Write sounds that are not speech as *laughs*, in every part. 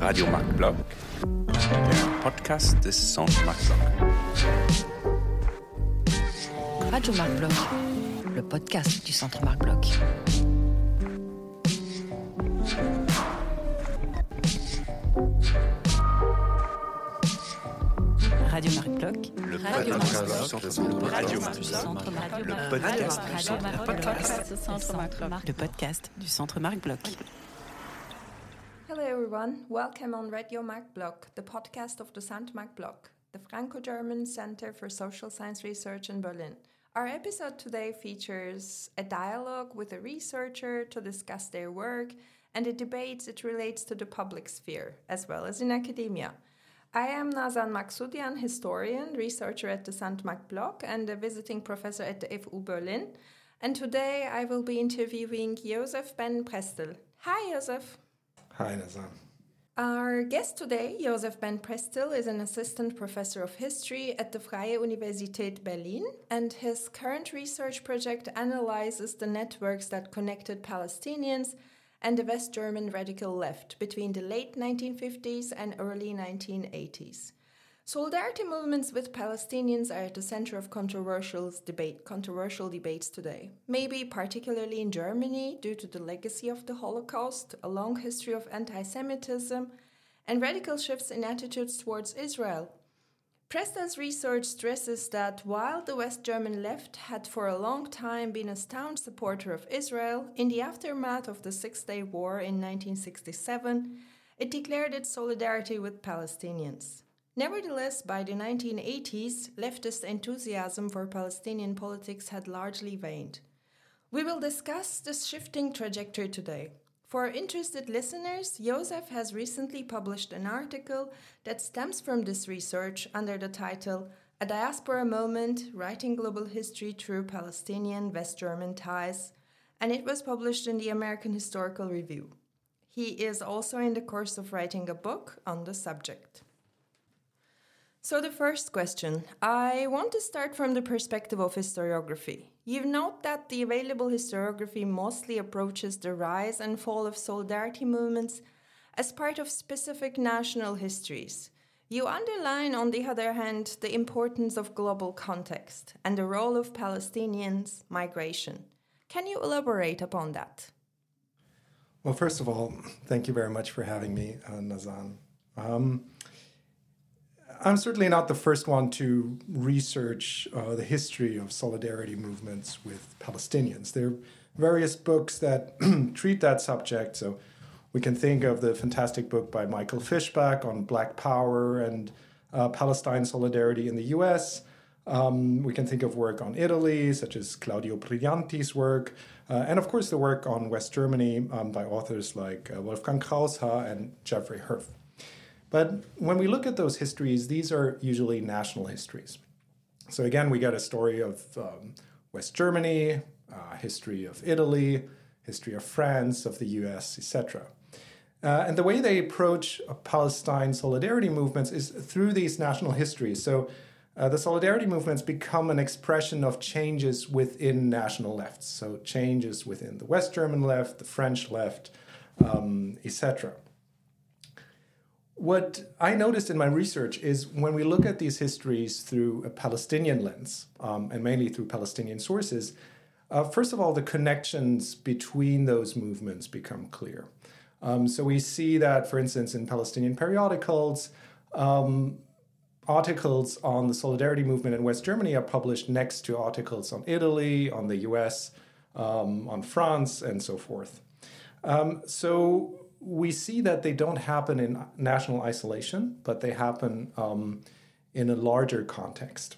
Radio Marktblog, der Podcast des Centre Marktblog. Radio Marc le podcast du Centre Marc Radio podcast Marc du Centre Radio du Centre Marc Bloch. Le podcast du Centre podcast du Centre Marc Bloch. Le podcast du Centre Marc Bloch. Hello, everyone. Welcome on Radio Marc Bloch, the podcast of the Centre Marc Bloch, the Franco German Center for Social Science Research in Berlin. Our episode today features a dialogue with a researcher to discuss their work and a debate it relates to the public sphere, as well as in academia. I am Nazan Maksudyan, historian, researcher at the Centre Marc Bloch, and a visiting professor at the FU Berlin. And today I will be interviewing Joseph Ben Prestel. Hi, Joseph. Hi, Nazan. Our guest today, Joseph Ben Prestel, is an assistant professor of history at the Freie Universität Berlin, and his current research project analyzes the networks that connected Palestinians and the West German radical left between the late 1950s and early 1980s. Solidarity movements with Palestinians are at the center of controversial debate, controversial debates today. Maybe particularly in Germany, due to the legacy of the Holocaust, a long history of anti-Semitism, and radical shifts in attitudes towards Israel. Prestel's research stresses that while the West German left had for a long time been a staunch supporter of Israel, in the aftermath of the Six Day War in 1967, it declared its solidarity with Palestinians. Nevertheless, by the 1980s, leftist enthusiasm for Palestinian politics had largely waned. We will discuss this shifting trajectory today. For interested listeners, Joseph has recently published an article that stems from this research under the title A Diaspora Moment Writing Global History Through Palestinian West German Ties, and it was published in the American Historical Review. He is also in the course of writing a book on the subject. So, the first question I want to start from the perspective of historiography. You note that the available historiography mostly approaches the rise and fall of solidarity movements as part of specific national histories. You underline, on the other hand, the importance of global context and the role of Palestinians' migration. Can you elaborate upon that? Well, first of all, thank you very much for having me, uh, Nazan. Um, I'm certainly not the first one to research uh, the history of solidarity movements with Palestinians. There are various books that *clears throat* treat that subject. So we can think of the fantastic book by Michael Fischbach on Black Power and uh, Palestine solidarity in the US. Um, we can think of work on Italy, such as Claudio Brillanti's work, uh, and of course the work on West Germany um, by authors like uh, Wolfgang Kraushaar and Jeffrey Herf. But when we look at those histories, these are usually national histories. So again, we get a story of um, West Germany, uh, history of Italy, history of France, of the US, etc. Uh, and the way they approach Palestine solidarity movements is through these national histories. So uh, the solidarity movements become an expression of changes within national lefts. So changes within the West German left, the French left, um, etc. What I noticed in my research is when we look at these histories through a Palestinian lens, um, and mainly through Palestinian sources, uh, first of all, the connections between those movements become clear. Um, so we see that, for instance, in Palestinian periodicals, um, articles on the solidarity movement in West Germany are published next to articles on Italy, on the US, um, on France, and so forth. Um, so we see that they don't happen in national isolation, but they happen um, in a larger context.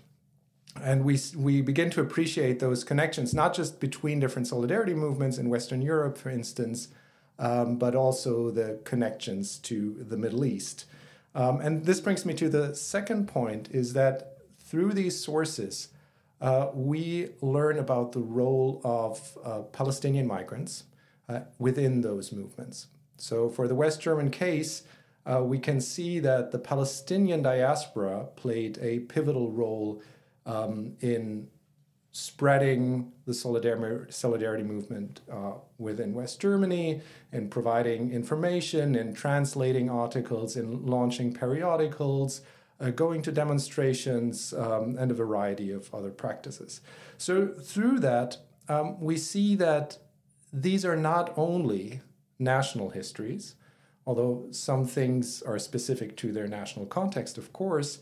And we, we begin to appreciate those connections, not just between different solidarity movements in Western Europe, for instance, um, but also the connections to the Middle East. Um, and this brings me to the second point is that through these sources, uh, we learn about the role of uh, Palestinian migrants uh, within those movements. So, for the West German case, uh, we can see that the Palestinian diaspora played a pivotal role um, in spreading the solidarity, movement uh, within West Germany, in providing information, in translating articles, in launching periodicals, uh, going to demonstrations, um, and a variety of other practices. So, through that, um, we see that these are not only national histories, although some things are specific to their national context, of course,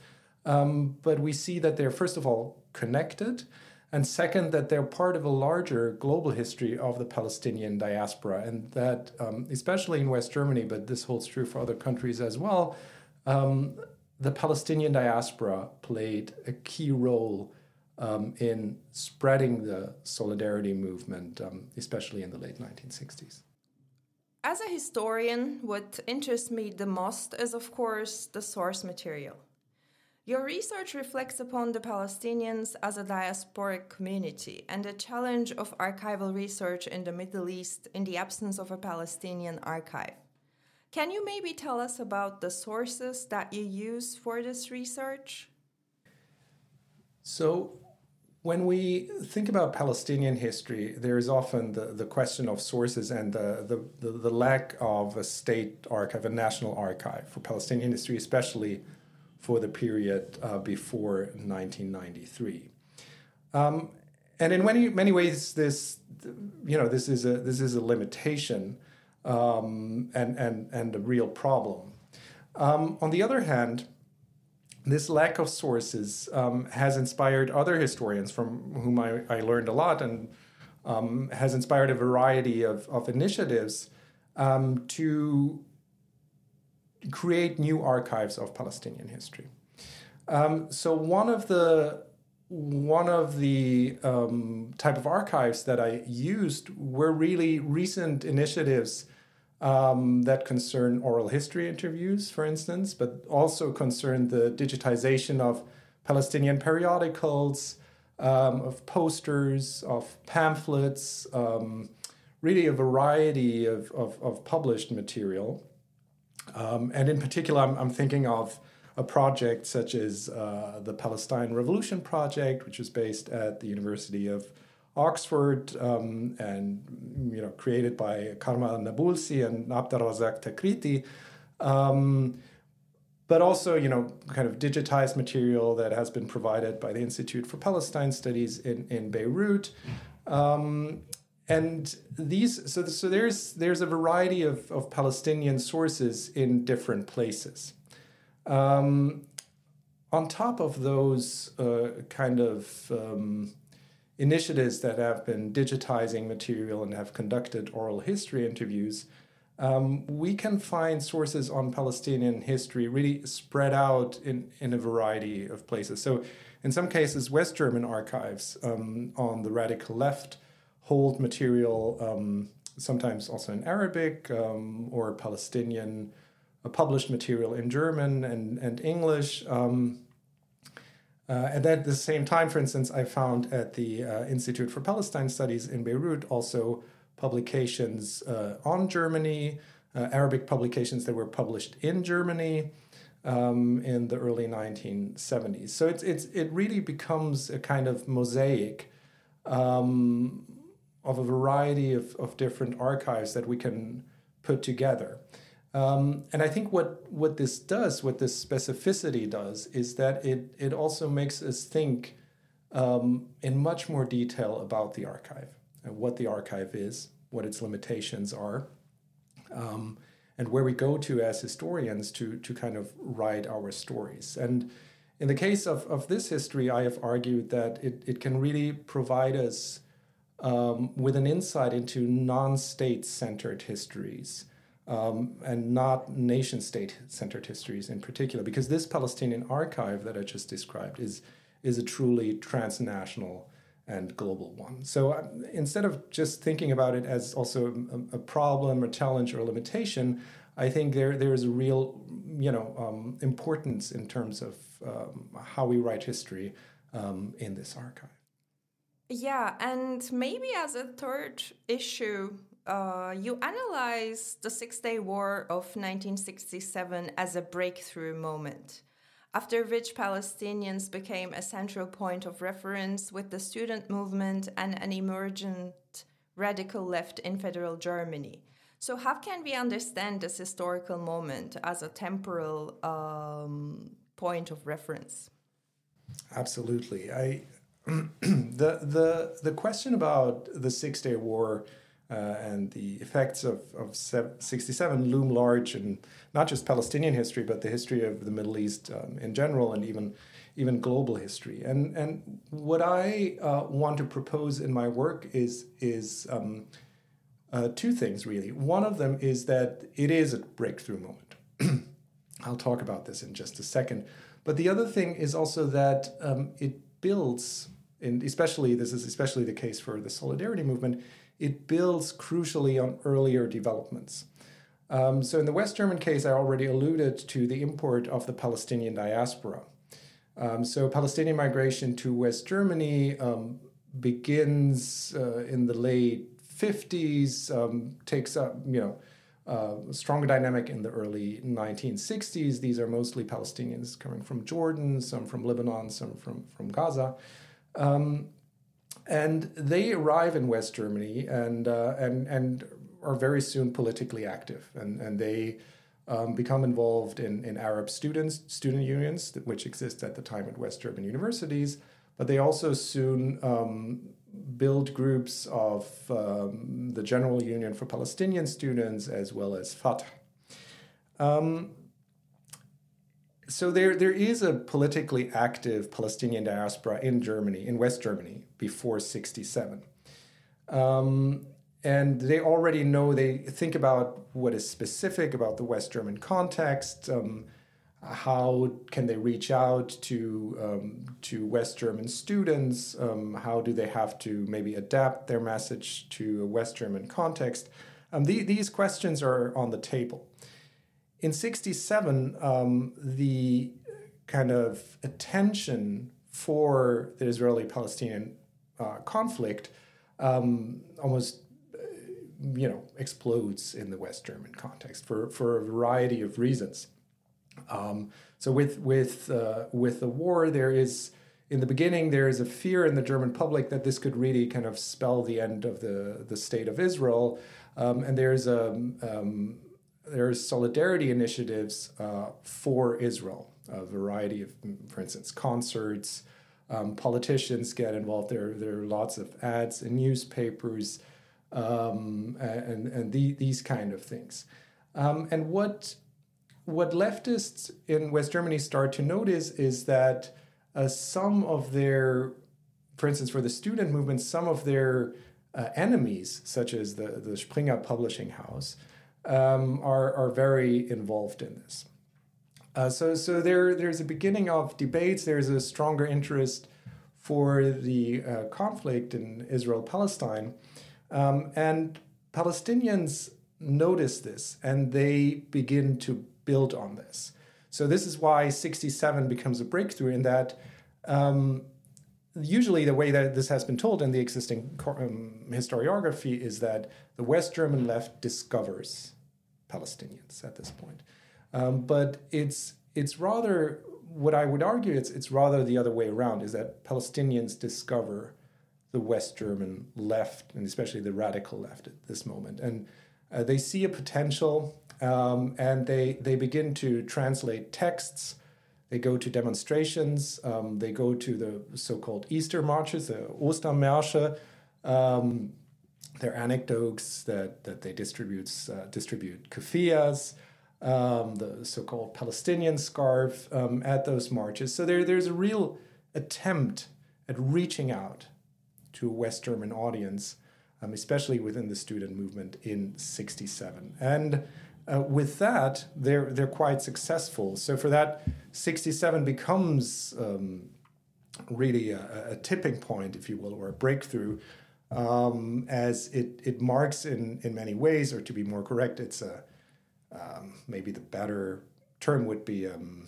um, but we see that they're, first of all, connected and second, that they're part of a larger global history of the Palestinian diaspora, and that, um, especially in West Germany, but this holds true for other countries as well, um, the Palestinian diaspora played a key role um, in spreading the solidarity movement, um, especially in the late 1960s. As a historian, what interests me the most is, of course, the source material. Your research reflects upon the Palestinians as a diasporic community and the challenge of archival research in the Middle East in the absence of a Palestinian archive. Can you maybe tell us about the sources that you use for this research? So, when we think about Palestinian history, there is often the, the question of sources and the, the, the, the lack of a state archive, a national archive for Palestinian history, especially for the period uh, before 1993. Um, and in many many ways, this you know this is a this is a limitation um, and and and a real problem. Um, on the other hand, this lack of sources um, has inspired other historians from whom I, I learned a lot and um, has inspired a variety of, of initiatives um, to create new archives of Palestinian history. Um, so one of the one of the um, type of archives that I used were really recent initiatives um, that concern oral history interviews, for instance, but also concern the digitization of Palestinian periodicals, um, of posters, of pamphlets, um, really a variety of, of, of published material. Um, and in particular, I'm, I'm, thinking of a project such as uh, the Palestine Revolution Project, which is based at the University of Oxford um, and you know created by Karma Nabulsi and Abdelrazak Takriti. Um, but also, you know, kind of digitized material that has been provided by the Institute for Palestine Studies in, in Beirut. Um, and these so, so there's there's a variety of, of palestinian sources in different places um, on top of those uh, kind of um, initiatives that have been digitizing material and have conducted oral history interviews um, we can find sources on palestinian history really spread out in, in a variety of places so in some cases west german archives um, on the radical left hold material, um, sometimes also in Arabic um, or Palestinian uh, published material in German and, and English. Um, uh, and at the same time, for instance, I found at the uh, Institute for Palestine Studies in Beirut also publications uh, on Germany, uh, Arabic publications that were published in Germany. Um, in the early 1970s. So it's, it's, it really becomes a kind of mosaic um, of a variety of, of different archives that we can put together. Um, and I think what, what this does, what this specificity does, is that it, it also makes us think um, in much more detail about the archive and what the archive is, what its limitations are, um, and where we go to as historians to, to kind of write our stories. And in the case of, of this history, I have argued that it, it can really provide us um, with an insight into non state centered histories. Um, and not nation state centered histories in particular, because this Palestinian archive that I just described is, is a truly transnational and global one. So um, instead of just thinking about it as also a, a, problem, or challenge, or limitation, I think there there is a real you know um, importance in terms of um, how we write history um, in this archive. Yeah, and maybe as a third issue, uh, you analyze the Six Day War of 1967 as a breakthrough moment. after which Palestinians became a central point of reference with the student movement and an emergent radical left in federal Germany. So, how can we understand this historical moment as a temporal um, point of reference? Absolutely. I *clears throat* the the the question about the Six Day War uh, and the effects of, of 67 loom large in not just Palestinian history, but the history of the Middle East um, in general and even, even global history. And, and what I uh, want to propose in my work is, is um, uh, two things, really. One of them is that it is a breakthrough moment. *clears throat* I'll talk about this in just a second. But the other thing is also that um, it builds, and especially this is especially the case for the solidarity movement, it builds crucially on earlier developments. Um, so, in the West German case, I already alluded to the import of the Palestinian diaspora. Um, so, Palestinian migration to West Germany um, begins uh, in the late 50s, um, takes up, you know, uh, a stronger dynamic in the early 1960s. These are mostly Palestinians coming from Jordan, some from Lebanon, some from, from Gaza. Um, and they arrive in West Germany and uh, and and are very soon politically active, and and they um, become involved in in Arab students student unions, which exist at the time at West German universities. But they also soon um, build groups of um, the General Union for Palestinian Students as well as Fatah. Um, so there, there is a politically active Palestinian diaspora in Germany, in West Germany, before 67. Um, and they already know, they think about what is specific about the West German context. Um, how can they reach out to um, to West German students? Um, how do they have to maybe adapt their message to a West German context? Um, the, these questions are on the table in 67, um, the kind of attention for the Israeli Palestinian uh, conflict um, almost uh, you know explodes in the West German context for, for a variety of reasons. Um, so with with uh, with the war, there is in the beginning there is a fear in the German public that this could really kind of spell the end of the the state of Israel, um, and there's a um, there's solidarity initiatives uh, for Israel, a variety of, for instance, concerts. Um, politicians get involved. There, there are lots of ads in newspapers um, and, and the, these kind of things. Um, and what, what leftists in West Germany start to notice is that uh, some of their, for instance, for the student movement, some of their uh, enemies, such as the, the Springer Publishing House, um, are, are very involved in this. Uh, so so there, there's a beginning of debates, there's a stronger interest for the uh, conflict in Israel Palestine. Um, and Palestinians notice this and they begin to build on this. So, this is why 67 becomes a breakthrough in that um, usually the way that this has been told in the existing um, historiography is that the West German left discovers Palestinians at this point. Um, but it's it's rather what I would argue it's it's rather the other way around is that Palestinians discover the West German left and especially the radical left at this moment, and uh, they see a potential um, and they they begin to translate texts. They go to demonstrations. Um, they go to the so-called Easter marches, the Ostermärsche. Um, their anecdotes that, that they distribute, uh, distribute keffiyehs, um, the so-called Palestinian scarf um, at those marches. So there, there's a real attempt at reaching out to a West German audience, um, especially within the student movement in 67. And uh, with that, they're, they're quite successful. So for that, 67 becomes um, really a, a tipping point, if you will, or a breakthrough um, as it, it marks in, in many ways, or to be more correct, it's a um, maybe the better term would be um,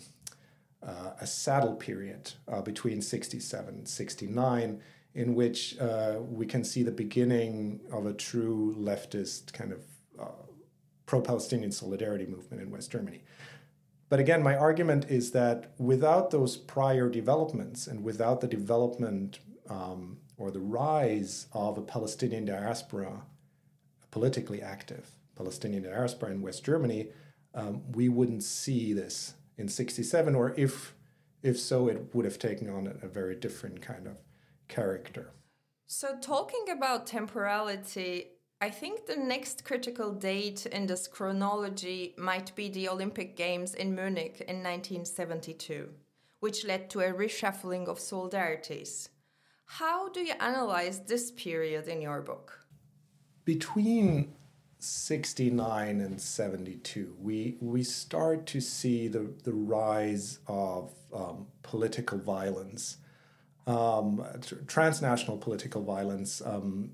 uh, a saddle period uh, between 67 and 69, in which uh, we can see the beginning of a true leftist kind of uh, pro Palestinian solidarity movement in West Germany. but again, my argument is that without those prior developments and without the development um, or the rise of a Palestinian diaspora, politically active Palestinian diaspora in West Germany, um, we wouldn't see this in 67, or if, if so, it would have taken on a, very different kind of character. So, talking about temporality, I think the next critical date in this chronology might be the Olympic Games in Munich in 1972, which led to a reshuffling of solidarities. How do you analyze this period in your book? Between 69 and 72, we, we start to see the, the rise of um, political violence um, transnational political violence, um,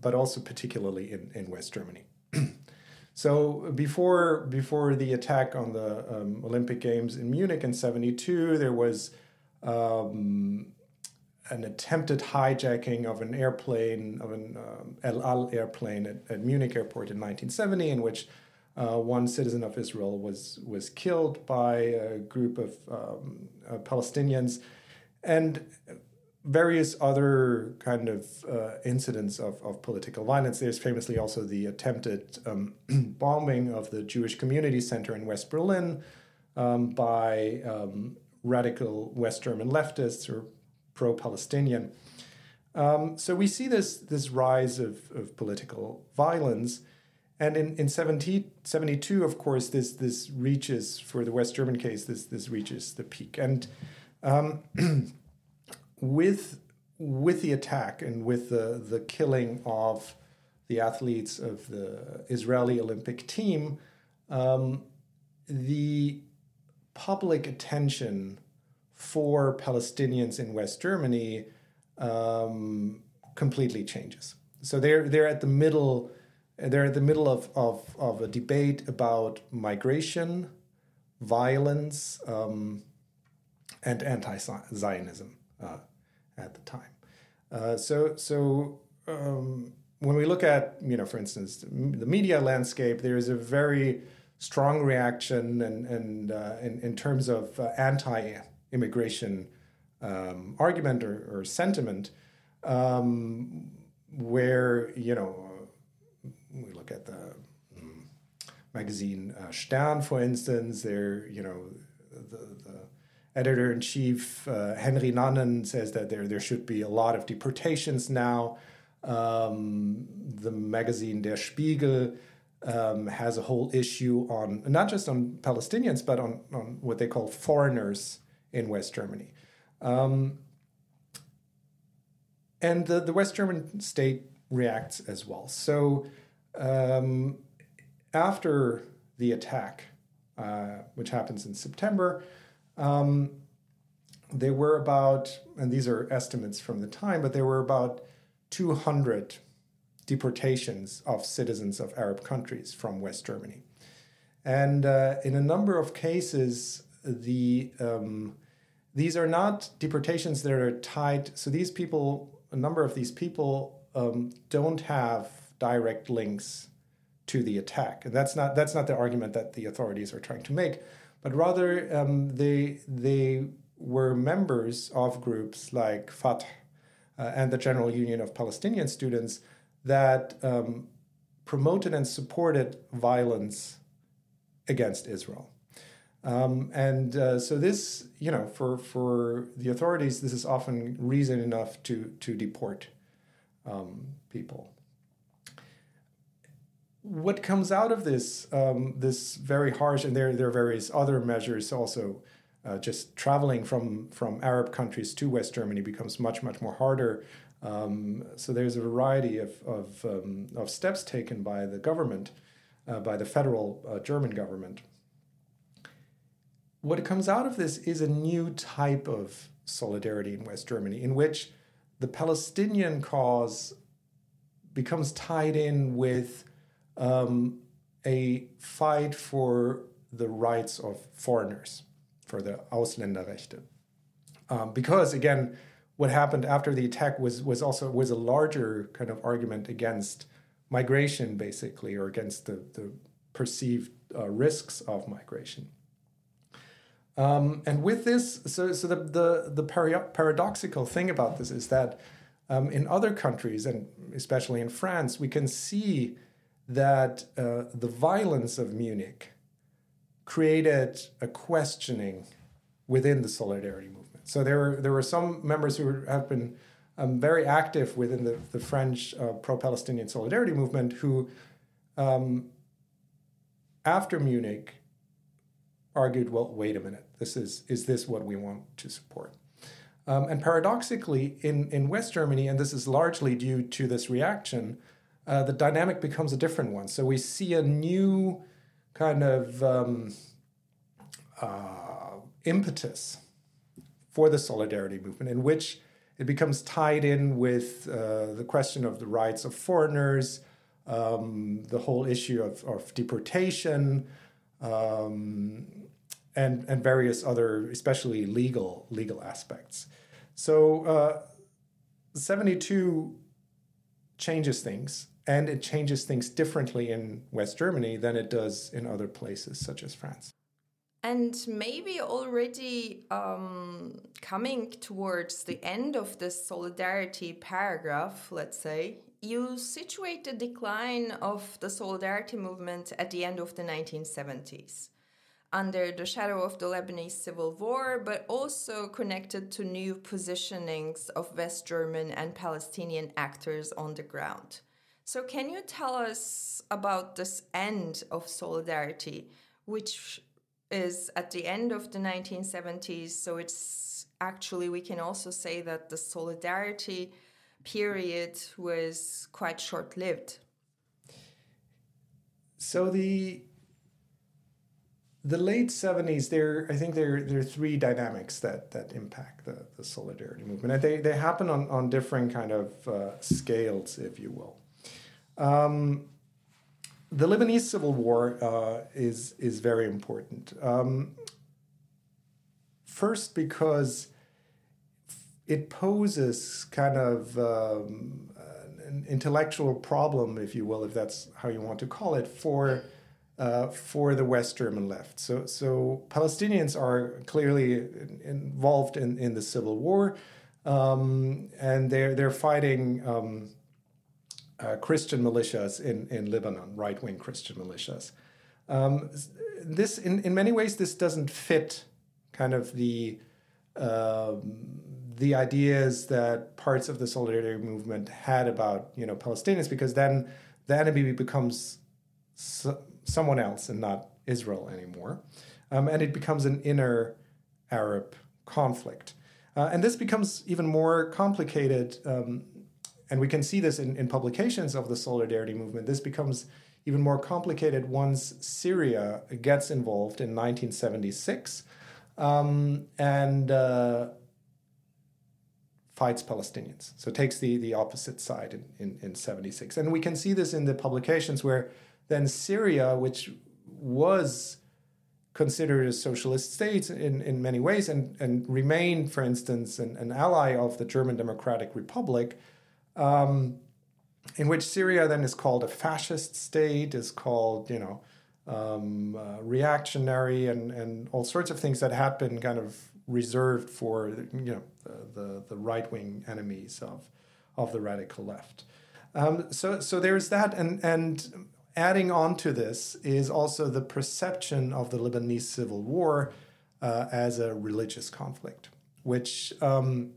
but also particularly in, in West Germany. *clears throat* so before before the attack on the um, Olympic Games in Munich in '72, there was um, an attempted hijacking of an airplane of an um, El Al airplane at, at, Munich airport in 1970, in which uh, one citizen of Israel was was killed by a group of um, uh, Palestinians, and various other kind of uh, incidents of, of political violence. There's famously also the attempted um, *clears throat* bombing of the Jewish Community Center in West Berlin um, by um, radical West German leftists or pro Palestinian. Um, so we see this, this rise of, of political violence. And in, in 70, 72, of course, this, this reaches, for the West German case, this, this reaches the peak. And um, *clears throat* with with the attack and with the the killing of the athletes of the Israeli Olympic team, um, the public attention for Palestinians in West Germany um, completely changes. So they're they're at the middle they're at the middle of, of, of a debate about migration, violence, um, and anti-Zionism. Uh, at the time. Uh, so so um, when we look at you know for instance the media landscape, there is a very strong reaction and and uh, in, in terms of uh, anti-immigration um, argument or, or sentiment, um, where you know we look at the um, magazine uh, Stern, for instance, there you know the, the editor in chief uh, Henri Nannen says that there there should be a lot of deportations now. Um, the magazine Der Spiegel um, has a whole issue on not just on Palestinians but on, on what they call foreigners in West Germany. Um, and the, the West German state reacts as well. So um, after the attack, uh, which happens in September, um, there were about, and these are estimates from the time, but there were about 200 deportations of citizens of Arab countries from West Germany. And uh, in a number of cases, the um, these are not deportations that are tied. So these people, a number of these people, um, don't have direct links to the attack, and that's not that's not the argument that the authorities are trying to make but rather um, they they were members of groups like Fatah uh, and the General Union of Palestinian Students that um, promoted and supported violence against Israel. Um, and uh, so this, you know, for, for the authorities, this is often reason enough to, to deport um, people what comes out of this um, this very harsh and there there are various other measures also uh, just traveling from from Arab countries to West Germany becomes much much more harder. Um, so there's a variety of of, um, of steps taken by the government, uh, by the federal uh, German government. What comes out of this is a new type of solidarity in West Germany, in which the Palestinian cause becomes tied in with um, a fight for the rights of foreigners, for the Ausländerrechte. Um, because again, what happened after the attack was was also was a larger kind of argument against migration, basically, or against the, the perceived uh, risks of migration. Um, and with this, so, so the, the, the paradoxical thing about this is that um, in other countries, and especially in France, we can see that uh, the violence of Munich created a questioning within the solidarity movement. So there were, there were some members who have been um, very active within the, the French uh, pro Palestinian solidarity movement who, um, after Munich, argued, well, wait a minute, this is, is this what we want to support? Um, and paradoxically, in, in West Germany, and this is largely due to this reaction, uh, the dynamic becomes a different one. So we see a new kind of um, uh, impetus for the solidarity movement in which it becomes tied in with uh, the question of the rights of foreigners, um, the whole issue of, of deportation, um, and, and various other, especially legal legal aspects. So uh, 72 changes things and it changes things differently in West Germany than it does in other places, such as France. And maybe already um, coming towards the end of this solidarity paragraph, let's say, you situate the decline of the solidarity movement at the end of the 1970s under the shadow of the Lebanese civil war, but also connected to new positionings of West German and Palestinian actors on the ground. So, can you tell us about this end of solidarity, which is at the end of the 1970s? So, it's actually, we can also say that the solidarity period was quite short lived. So, the the late 70s there i think there, there are three dynamics that, that impact the, the solidarity movement and they, they happen on, on different kind of uh, scales if you will um, the Lebanese civil war uh, is is very important. Um, first, because it poses kind of um, an intellectual problem, if you will, if that's how you want to call it, for uh, for the West German left. So, so Palestinians are clearly involved in, in the civil war, um, and they're they're fighting um, uh, Christian militias in, in Lebanon, right wing Christian militias. Um, this, in, in many ways, this doesn't fit kind of the um, the ideas that parts of the solidarity movement had about you know Palestinians, because then the enemy becomes someone else and not Israel anymore, um, and it becomes an inner Arab conflict. Uh, and this becomes even more complicated um, and we can see this in, in publications of the solidarity movement. This becomes even more complicated once Syria gets involved in 1976 um, and uh, fights Palestinians. So takes the, the opposite side in, in, in 76. And we can see this in the publications where then Syria, which was considered a socialist state in, in many ways and, and remained, for instance, an, an ally of the German Democratic Republic, um, in which Syria then is called a fascist state, is called, you know, um, uh, reactionary, and, and all sorts of things that had been kind of reserved for, you know, the, the, the right wing enemies of, of the radical left. Um, so, so there's that, and, and adding on to this is also the perception of the Lebanese civil war uh, as a religious conflict, which um,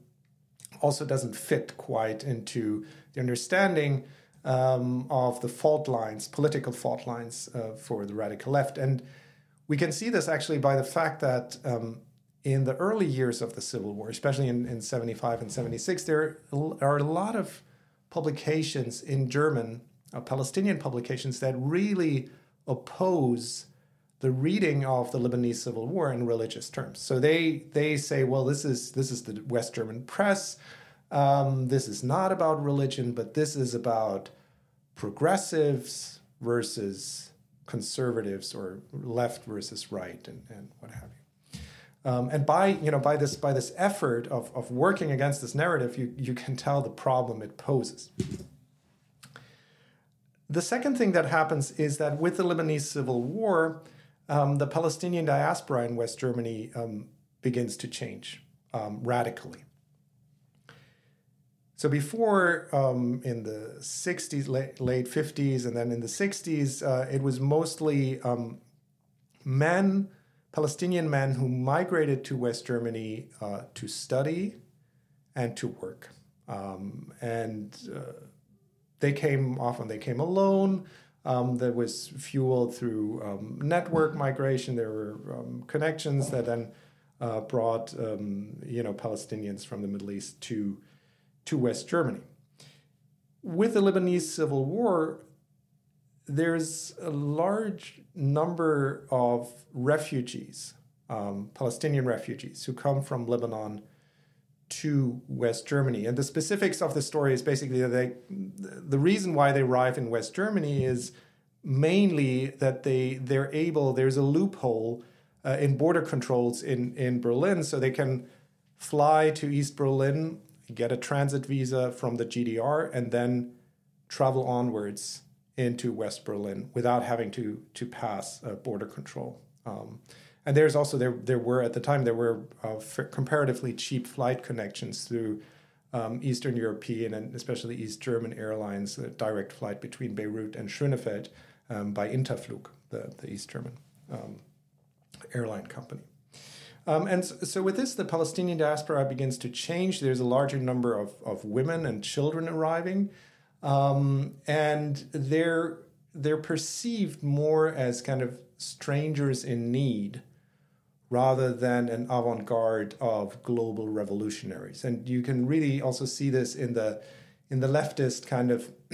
also doesn't fit quite into the understanding um, of the fault lines, political fault lines uh, for the radical left. And we can see this actually by the fact that um, in the early years of the Civil War, especially in, in 75 and 76, there are a lot of publications in German, uh, Palestinian publications, that really oppose the reading of the Lebanese civil war in religious terms. So they they say, well, this is this is the West German press. Um, this is not about religion, but this is about progressives versus conservatives or left versus right and, and what have you. Um, and by you know by this by this effort of, of working against this narrative, you, you can tell the problem it poses. The second thing that happens is that with the Lebanese civil war, um, the Palestinian diaspora in West Germany um, begins to change um, radically. So before, um, in the 60s, late, late, 50s, and then in the 60s, uh, it was mostly um, men, Palestinian men who migrated to West Germany uh, to study and to work. Um, and uh, they came often, they came alone. Um, that was fueled through um, network migration. There were um, connections that then uh, brought um, you know Palestinians from the Middle East to to West Germany. With the Lebanese civil war, there's a large number of refugees, um, Palestinian refugees, who come from Lebanon to West Germany. And the specifics of the story is basically that they, the reason why they arrive in West Germany is mainly that they they're able. There's a loophole uh, in border controls in in Berlin, so they can fly to East Berlin get a transit visa from the GDR, and then travel onwards into West Berlin without having to to pass uh, border control. Um, and there's also there there were at the time there were uh, comparatively cheap flight connections through um, Eastern European and especially East German airlines, a direct flight between Beirut and Schönefeld um, by Interflug, the, the East German um, airline company. Um, and so, so, with this, the Palestinian diaspora begins to change. There's a larger number of, of women and children arriving, um, and they're they're perceived more as kind of strangers in need rather than an avant-garde of global revolutionaries. And you can really also see this in the in the leftist kind of *clears throat*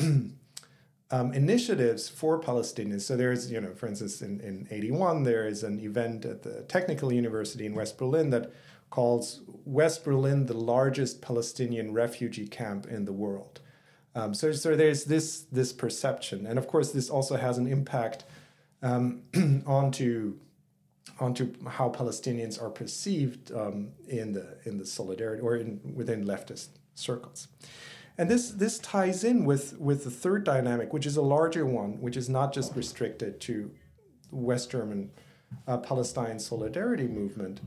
um, initiatives for Palestinians. So there's, you know, for instance, in, in 81, there is an event at the Technical University in West Berlin that calls West Berlin the largest Palestinian refugee camp in the world. Um, so, so there's this, this perception. And of course, this also has an impact um, *clears throat* onto, onto how Palestinians are perceived um, in, the, in the solidarity or in, within leftist circles. And this this ties in with with the third dynamic, which is a larger one, which is not just restricted to West German uh, Palestine solidarity movement,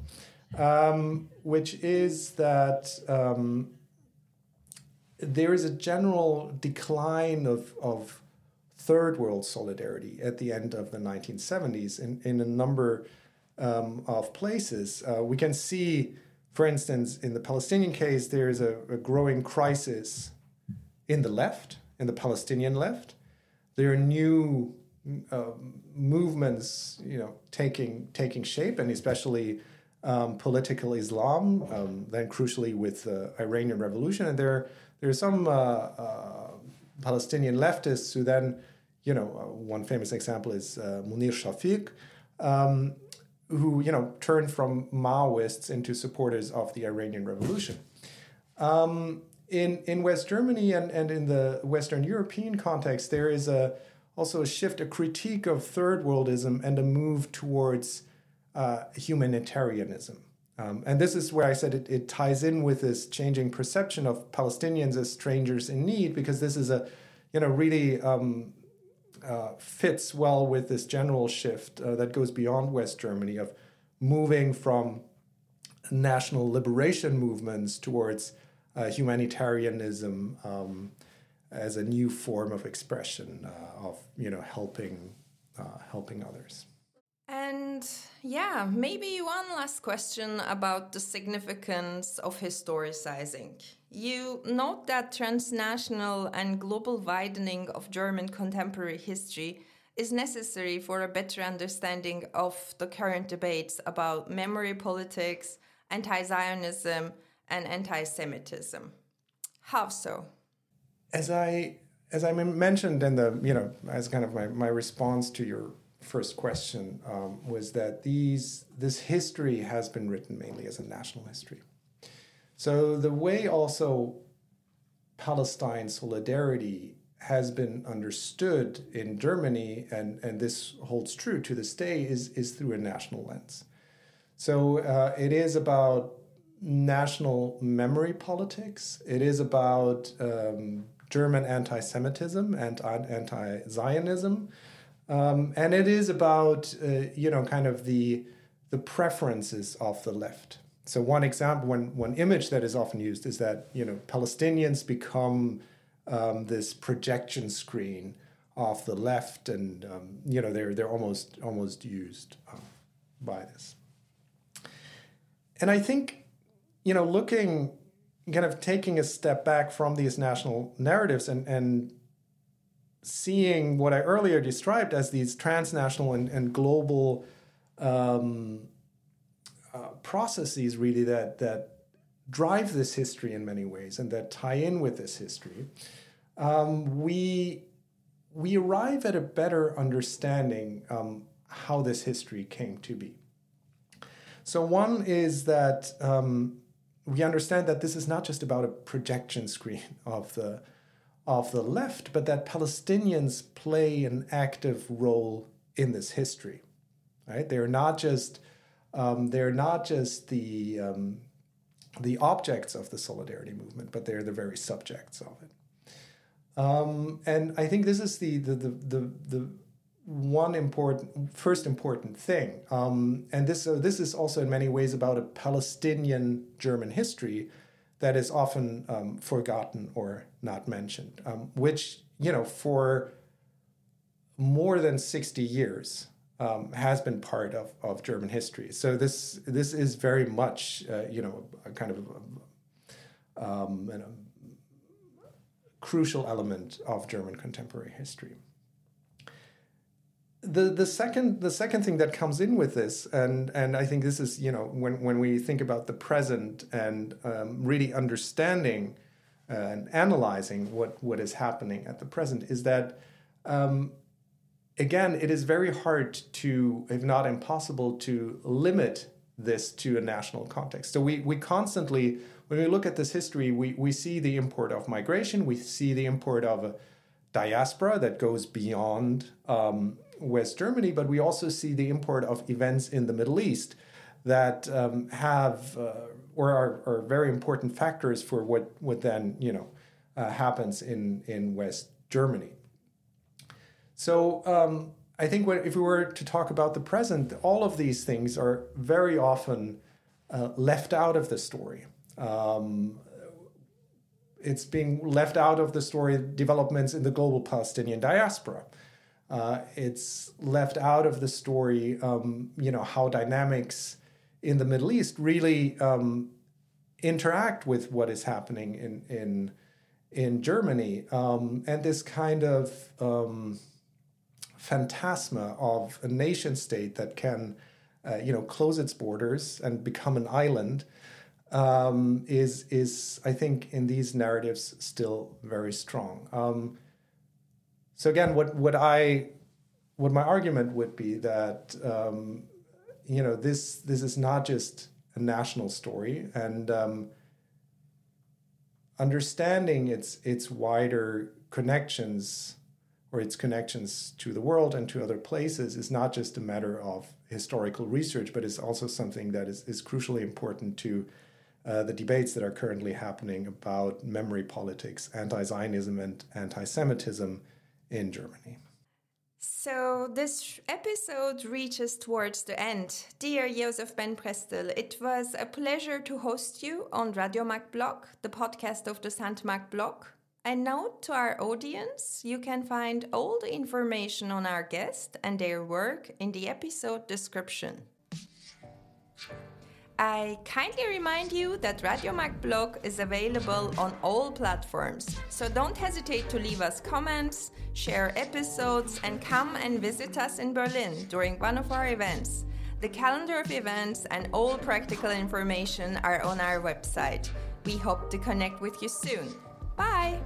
um, which is that um, there is a general decline of, of third world solidarity at the end of the 1970s in, in a number um, of places. Uh, we can see, for instance, in the Palestinian case, there is a, a growing crisis in the left, in the Palestinian left. There are new uh, movements, you know, taking taking shape, and especially um, political Islam. Um, then, crucially, with the Iranian Revolution, and there there are some uh, uh, Palestinian leftists who then, you know, uh, one famous example is uh, Munir Shafiq. Um, who you know turned from Maoists into supporters of the Iranian Revolution. Um, in in West Germany and, and in the Western European context, there is a also a shift, a critique of third worldism, and a move towards uh, humanitarianism. Um, and this is where I said it, it ties in with this changing perception of Palestinians as strangers in need, because this is a, you know, really um, uh, fits well with this general shift uh, that goes beyond West Germany of moving from national liberation movements towards uh, humanitarianism um, as a new form of expression uh, of you know helping uh, helping others. And yeah, maybe one last question about the significance of historicizing. You note that transnational and global widening of German contemporary history is necessary for a better understanding of the current debates about memory politics, anti Zionism, and anti-Semitism. How so? As I as I mentioned in the you know as kind of my, my response to your first question um, was that these this history has been written mainly as a national history. So the way also Palestine solidarity has been understood in Germany, and, and this holds true to this day, is, is through a national lens. So uh, it is about national memory politics. It is about um, German anti Semitism and anti Zionism. Um, and it is about, uh, you know, kind of the, the preferences of the left. So one example, one, one image that is often used is that, you know, Palestinians become um, this projection screen of the left and, um, you know, they're, they're almost, almost used uh, by this. And I think, you know, looking, kind of taking a step back from these national narratives and, and seeing what I earlier described as these transnational and, and global um, uh, processes, really that that drive this history in many ways and that tie in with this history, um, we we arrive at a better understanding um, how this history came to be. So one is that um, we understand that this is not just about a projection screen *laughs* of the of the left, but that Palestinians play an active role in this history. Right? They're not just um, they're not just the um, the objects of the solidarity movement, but they're the very subjects of it. Um, and I think this is the the the the, the one important first important thing. Um, and this uh, this is also in many ways about a Palestinian German history that is often um, forgotten or not mentioned, um, which, you know, for more than 60 years um, has been part of, of German history. So this this is very much, uh, you know, a kind of a, um, a crucial element of German contemporary history the the second the second thing that comes in with this and and I think this is you know when when we think about the present and um, really understanding uh, and analyzing what what is happening at the present is that um, again it is very hard to if not impossible to limit this to a national context. So we we constantly when we look at this history we we see the import of migration we see the import of a diaspora that goes beyond um, West Germany, but we also see the import of events in the Middle East that um, have uh, or are, are, very important factors for what what then you know uh, happens in in West Germany. So um, I think if we were to talk about the present, all of these things are very often uh, left out of the story. Um, it's being left out of the story developments in the global Palestinian diaspora. Uh, it's left out of the story, um, you know, how dynamics in the Middle East really um, interact with what is happening in in in Germany, um, and this kind of um, phantasma of a nation state that can, uh, you know, close its borders and become an island. Um, is is I think in these narratives still very strong. Um, so again, what what I what my argument would be that um, you know this this is not just a national story and um, understanding its its wider connections or its connections to the world and to other places is not just a matter of historical research, but it's also something that is, is crucially important to uh, the debates that are currently happening about memory politics, anti Zionism, and anti Semitism in Germany. So, this episode reaches towards the end. Dear Joseph Ben Prestel, it was a pleasure to host you on Radio Marc Bloch, the podcast of the Centre Marc Bloch. A note to our audience you can find all the information on our guest and their work in the episode description. I kindly remind you that Radio Marc Bloch is available on all platforms, so don't hesitate to leave us comments, share episodes, and come and visit us in Berlin during one of our events. The calendar of events and all practical information are on our website. We hope to connect with you soon. Bye!